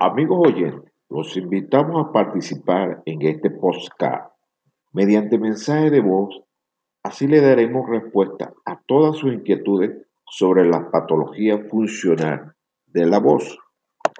Amigos oyentes, los invitamos a participar en este podcast mediante mensaje de voz. Así le daremos respuesta a todas sus inquietudes sobre la patología funcional de la voz.